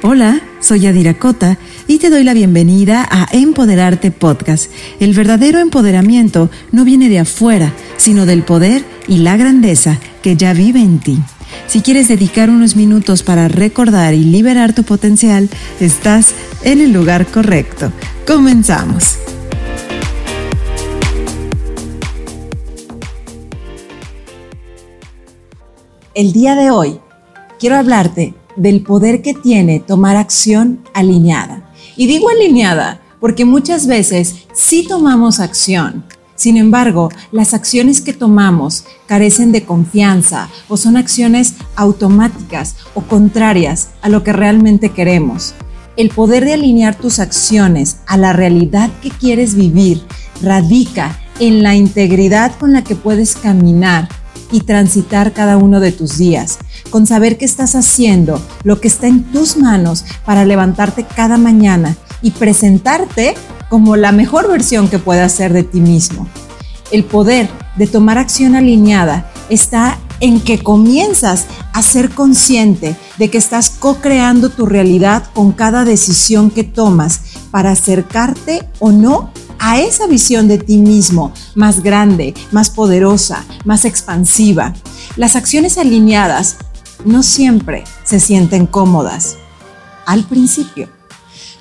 Hola, soy Adira Cota y te doy la bienvenida a Empoderarte Podcast. El verdadero empoderamiento no viene de afuera, sino del poder y la grandeza que ya vive en ti. Si quieres dedicar unos minutos para recordar y liberar tu potencial, estás en el lugar correcto. Comenzamos. El día de hoy quiero hablarte del poder que tiene tomar acción alineada. Y digo alineada porque muchas veces sí tomamos acción. Sin embargo, las acciones que tomamos carecen de confianza o son acciones automáticas o contrarias a lo que realmente queremos. El poder de alinear tus acciones a la realidad que quieres vivir radica en la integridad con la que puedes caminar y transitar cada uno de tus días, con saber que estás haciendo lo que está en tus manos para levantarte cada mañana y presentarte como la mejor versión que puedas ser de ti mismo. El poder de tomar acción alineada está en que comienzas a ser consciente de que estás co-creando tu realidad con cada decisión que tomas para acercarte o no a esa visión de ti mismo más grande, más poderosa, más expansiva. Las acciones alineadas no siempre se sienten cómodas. Al principio.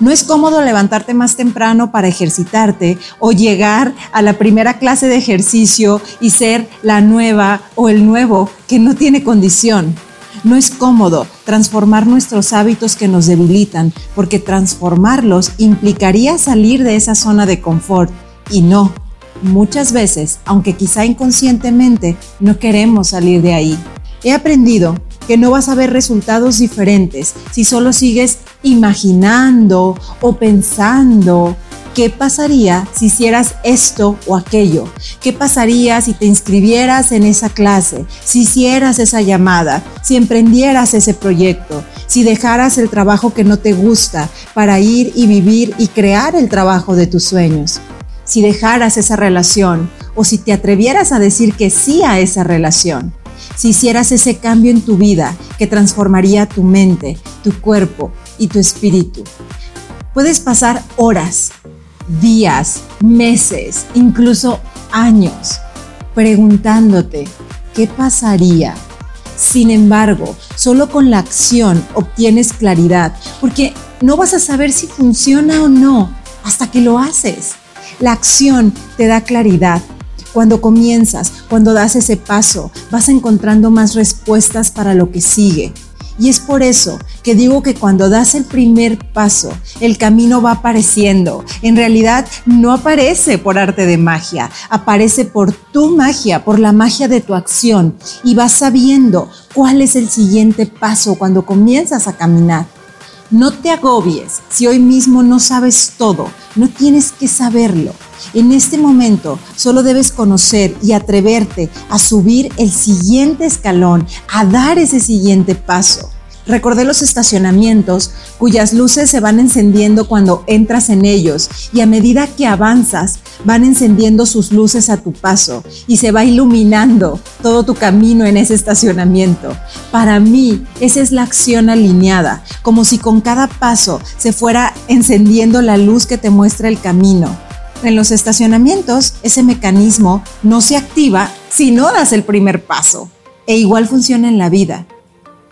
No es cómodo levantarte más temprano para ejercitarte o llegar a la primera clase de ejercicio y ser la nueva o el nuevo que no tiene condición. No es cómodo transformar nuestros hábitos que nos debilitan, porque transformarlos implicaría salir de esa zona de confort. Y no, muchas veces, aunque quizá inconscientemente, no queremos salir de ahí. He aprendido que no vas a ver resultados diferentes si solo sigues imaginando o pensando ¿Qué pasaría si hicieras esto o aquello? ¿Qué pasaría si te inscribieras en esa clase? Si hicieras esa llamada? Si emprendieras ese proyecto? Si dejaras el trabajo que no te gusta para ir y vivir y crear el trabajo de tus sueños? Si dejaras esa relación o si te atrevieras a decir que sí a esa relación? Si hicieras ese cambio en tu vida que transformaría tu mente, tu cuerpo y tu espíritu. Puedes pasar horas días, meses, incluso años, preguntándote qué pasaría. Sin embargo, solo con la acción obtienes claridad, porque no vas a saber si funciona o no hasta que lo haces. La acción te da claridad. Cuando comienzas, cuando das ese paso, vas encontrando más respuestas para lo que sigue. Y es por eso que digo que cuando das el primer paso, el camino va apareciendo. En realidad no aparece por arte de magia, aparece por tu magia, por la magia de tu acción. Y vas sabiendo cuál es el siguiente paso cuando comienzas a caminar. No te agobies si hoy mismo no sabes todo, no tienes que saberlo. En este momento solo debes conocer y atreverte a subir el siguiente escalón, a dar ese siguiente paso. Recordé los estacionamientos cuyas luces se van encendiendo cuando entras en ellos y a medida que avanzas van encendiendo sus luces a tu paso y se va iluminando todo tu camino en ese estacionamiento. Para mí, esa es la acción alineada, como si con cada paso se fuera encendiendo la luz que te muestra el camino. En los estacionamientos, ese mecanismo no se activa si no das el primer paso. E igual funciona en la vida.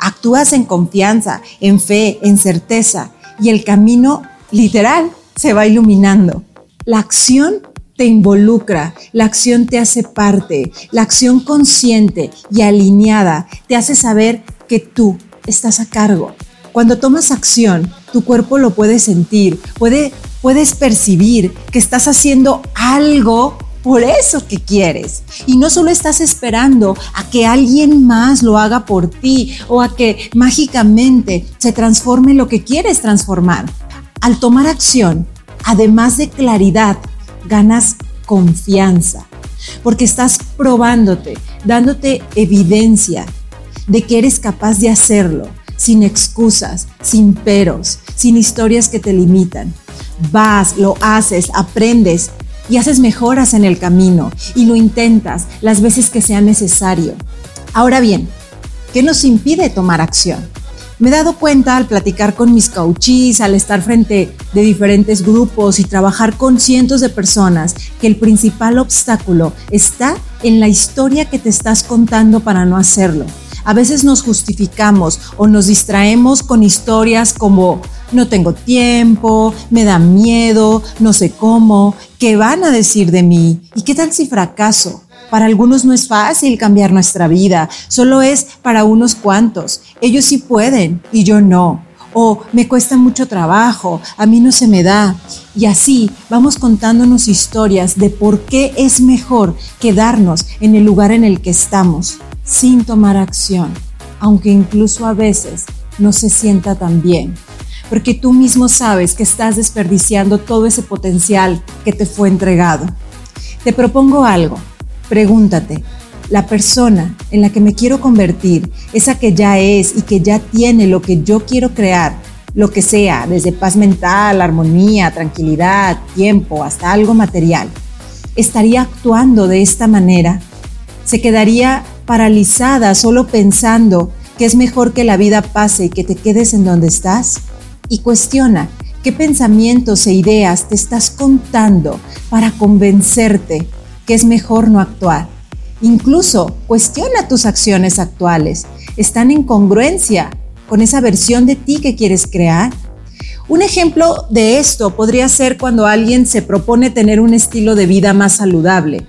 Actúas en confianza, en fe, en certeza y el camino literal se va iluminando. La acción te involucra, la acción te hace parte, la acción consciente y alineada te hace saber que tú estás a cargo. Cuando tomas acción, tu cuerpo lo puede sentir, puede puedes percibir que estás haciendo algo por eso que quieres. Y no solo estás esperando a que alguien más lo haga por ti o a que mágicamente se transforme lo que quieres transformar. Al tomar acción, además de claridad, ganas confianza, porque estás probándote, dándote evidencia de que eres capaz de hacerlo, sin excusas, sin peros, sin historias que te limitan vas, lo haces, aprendes y haces mejoras en el camino y lo intentas las veces que sea necesario. Ahora bien, ¿qué nos impide tomar acción? Me he dado cuenta al platicar con mis coaches, al estar frente de diferentes grupos y trabajar con cientos de personas, que el principal obstáculo está en la historia que te estás contando para no hacerlo. A veces nos justificamos o nos distraemos con historias como no tengo tiempo, me da miedo, no sé cómo, qué van a decir de mí y qué tal si fracaso. Para algunos no es fácil cambiar nuestra vida, solo es para unos cuantos. Ellos sí pueden y yo no. O me cuesta mucho trabajo, a mí no se me da. Y así vamos contándonos historias de por qué es mejor quedarnos en el lugar en el que estamos, sin tomar acción, aunque incluso a veces no se sienta tan bien. Porque tú mismo sabes que estás desperdiciando todo ese potencial que te fue entregado. Te propongo algo Pregúntate, ¿la persona en la que me quiero convertir, esa que ya es y que ya tiene lo que yo quiero crear, lo que sea, desde paz mental, armonía, tranquilidad, tiempo, hasta algo material, estaría actuando de esta manera? ¿Se quedaría paralizada solo pensando que es mejor que la vida pase y que te quedes en donde estás? Y cuestiona qué pensamientos e ideas te estás contando para convencerte que es mejor no actuar. Incluso cuestiona tus acciones actuales. ¿Están en congruencia con esa versión de ti que quieres crear? Un ejemplo de esto podría ser cuando alguien se propone tener un estilo de vida más saludable,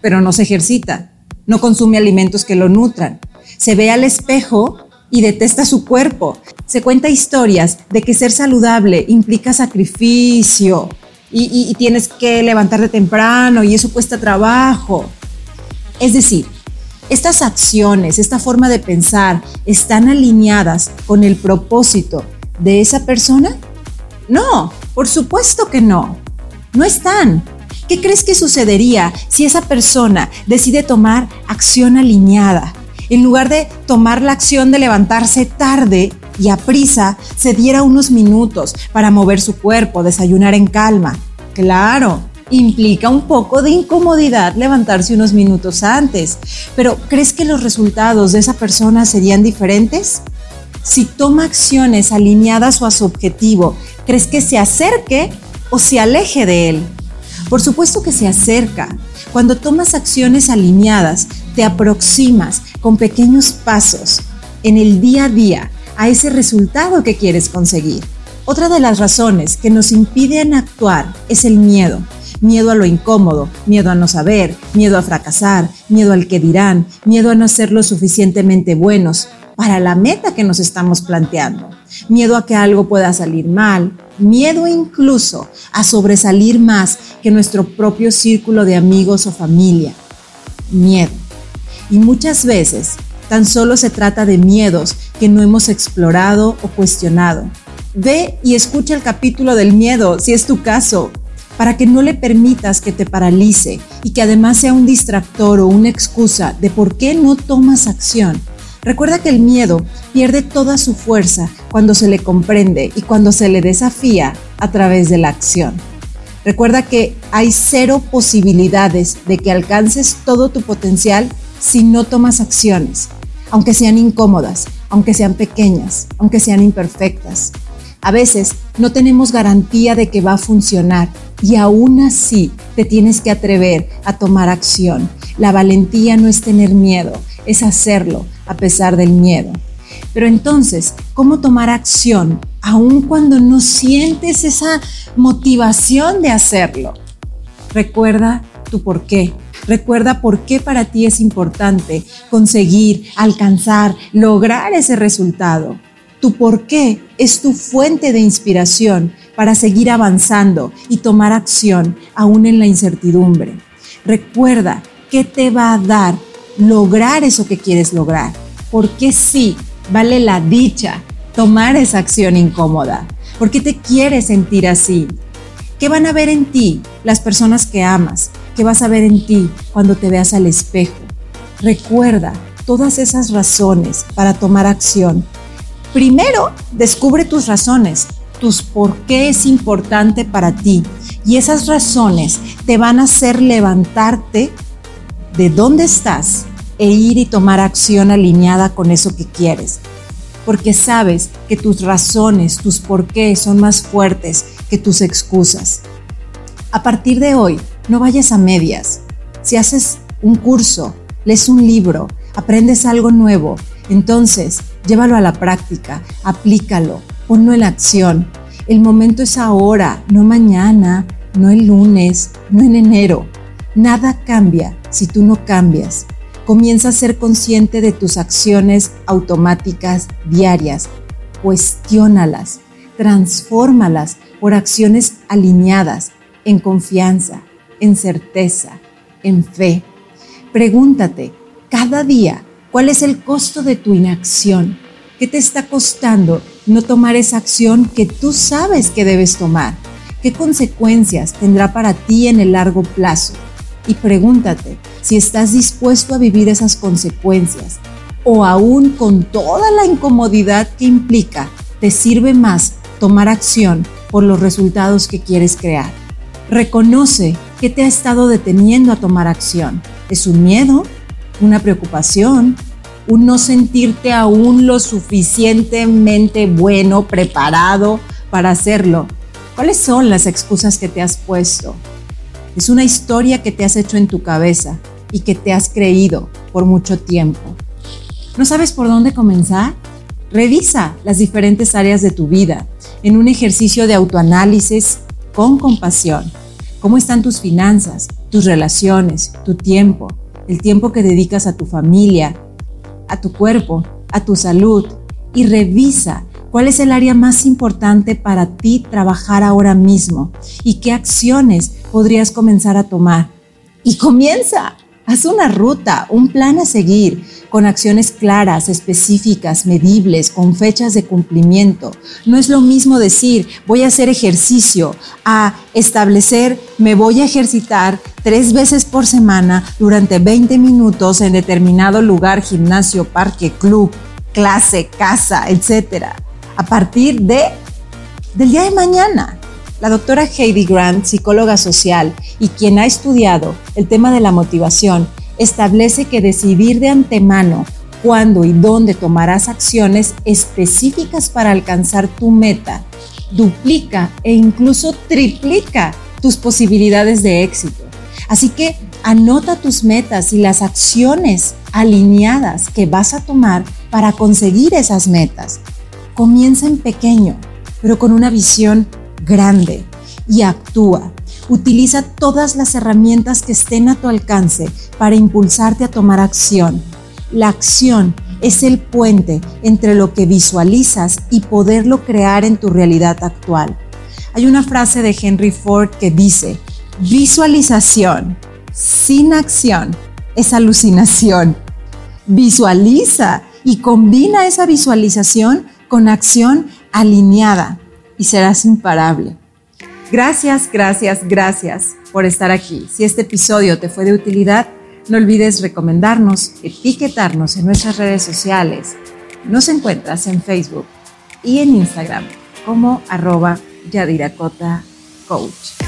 pero no se ejercita, no consume alimentos que lo nutran, se ve al espejo y detesta su cuerpo. Se cuenta historias de que ser saludable implica sacrificio, y, tienes que levantarte temprano y eso cuesta trabajo. Es decir, estas acciones, esta forma de pensar, ¿están alineadas con el propósito de esa persona? No, por supuesto que no. No están. ¿Qué crees que sucedería si esa persona decide tomar acción alineada? En lugar de tomar la acción de levantarse tarde y a prisa se diera unos minutos para mover su cuerpo, desayunar en calma. Claro, implica un poco de incomodidad levantarse unos minutos antes, pero ¿crees que los resultados de esa persona serían diferentes? Si toma acciones alineadas a su objetivo, ¿crees que se acerque o se aleje de él? Por supuesto que se acerca. Cuando tomas acciones alineadas, te aproximas con pequeños pasos en el día a día a ese resultado que quieres conseguir. Otra de las razones que nos impiden actuar es el miedo. Miedo a lo incómodo, miedo a no saber, miedo a fracasar, miedo al que dirán, miedo a no ser lo suficientemente buenos para la meta que nos estamos planteando, miedo a que algo pueda salir mal, miedo incluso a sobresalir más que nuestro propio círculo de amigos o familia. Miedo. Y muchas veces tan solo se trata de miedos que no hemos explorado o cuestionado. Ve y escucha el capítulo del miedo, si es tu caso, para que no le permitas que te paralice y que además sea un distractor o una excusa de por qué no tomas acción. Recuerda que el miedo pierde toda su fuerza cuando se le comprende y cuando se le desafía a través de la acción. Recuerda que hay cero posibilidades de que alcances todo tu potencial si no tomas acciones aunque sean incómodas, aunque sean pequeñas, aunque sean imperfectas. A veces no tenemos garantía de que va a funcionar y aún así te tienes que atrever a tomar acción. La valentía no es tener miedo, es hacerlo a pesar del miedo. Pero entonces, ¿cómo tomar acción aun cuando no sientes esa motivación de hacerlo? Recuerda tu por qué. Recuerda por qué para ti es importante conseguir, alcanzar, lograr ese resultado. Tu por qué es tu fuente de inspiración para seguir avanzando y tomar acción aún en la incertidumbre. Recuerda qué te va a dar lograr eso que quieres lograr. Porque sí, vale la dicha tomar esa acción incómoda. ¿Por qué te quieres sentir así? ¿Qué van a ver en ti las personas que amas? ¿Qué vas a ver en ti cuando te veas al espejo? Recuerda todas esas razones para tomar acción. Primero, descubre tus razones, tus por qué es importante para ti. Y esas razones te van a hacer levantarte de dónde estás e ir y tomar acción alineada con eso que quieres. porque sabes que tus razones, tus porqués son más fuertes que tus excusas. A partir de hoy, no vayas a medias. Si haces un curso, lees un libro, aprendes algo nuevo, entonces llévalo a la práctica, aplícalo, ponlo en acción. El momento es ahora, no mañana, no el lunes, no en enero. Nada cambia si tú no cambias. Comienza a ser consciente de tus acciones automáticas diarias. Cuestiónalas, transfórmalas por acciones alineadas, en confianza, en certeza, en fe. Pregúntate cada día cuál es el costo de tu inacción. ¿Qué te está costando no tomar esa acción que tú sabes que debes tomar? ¿Qué consecuencias tendrá para ti en el largo plazo? Y pregúntate si estás dispuesto a vivir esas consecuencias o aún con toda la incomodidad que implica, te sirve más tomar acción por los resultados que quieres crear. Reconoce qué te ha estado deteniendo a tomar acción. ¿Es un miedo? ¿Una preocupación? ¿Un no sentirte aún lo suficientemente bueno, preparado para hacerlo? ¿Cuáles son las excusas que te has puesto? Es una historia que te has hecho en tu cabeza y que te has creído por mucho tiempo. ¿No sabes por dónde comenzar? Revisa las diferentes áreas de tu vida en un ejercicio de autoanálisis con compasión. ¿Cómo están tus finanzas, tus relaciones, tu tiempo, el tiempo que dedicas a tu familia, a tu cuerpo, a tu salud? Y revisa ¿Cuál es el área más importante para ti trabajar ahora mismo? ¿Y qué acciones podrías comenzar a tomar? Y comienza. Haz una ruta, un plan a seguir, con acciones claras, específicas, medibles, con fechas de cumplimiento. No es lo mismo decir voy a hacer ejercicio a establecer me voy a ejercitar tres veces por semana durante 20 minutos en determinado lugar, gimnasio, parque, club, clase, casa, etcétera a partir de del día de mañana. La doctora Heidi Grant, psicóloga social y quien ha estudiado el tema de la motivación, establece que decidir de antemano cuándo y dónde tomarás acciones específicas para alcanzar tu meta duplica e incluso triplica tus posibilidades de éxito. Así que anota tus metas y las acciones alineadas que vas a tomar para conseguir esas metas. Comienza en pequeño, pero con una visión grande y actúa. Utiliza todas las herramientas que estén a tu alcance para impulsarte a tomar acción. La acción es el puente entre lo que visualizas y poderlo crear en tu realidad actual. Hay una frase de Henry Ford que dice, visualización sin acción es alucinación. Visualiza y combina esa visualización con acción alineada y serás imparable. Gracias, gracias, gracias por estar aquí. Si este episodio te fue de utilidad, no olvides recomendarnos, etiquetarnos en nuestras redes sociales. Nos encuentras en Facebook y en Instagram como arroba Yadiracota Coach.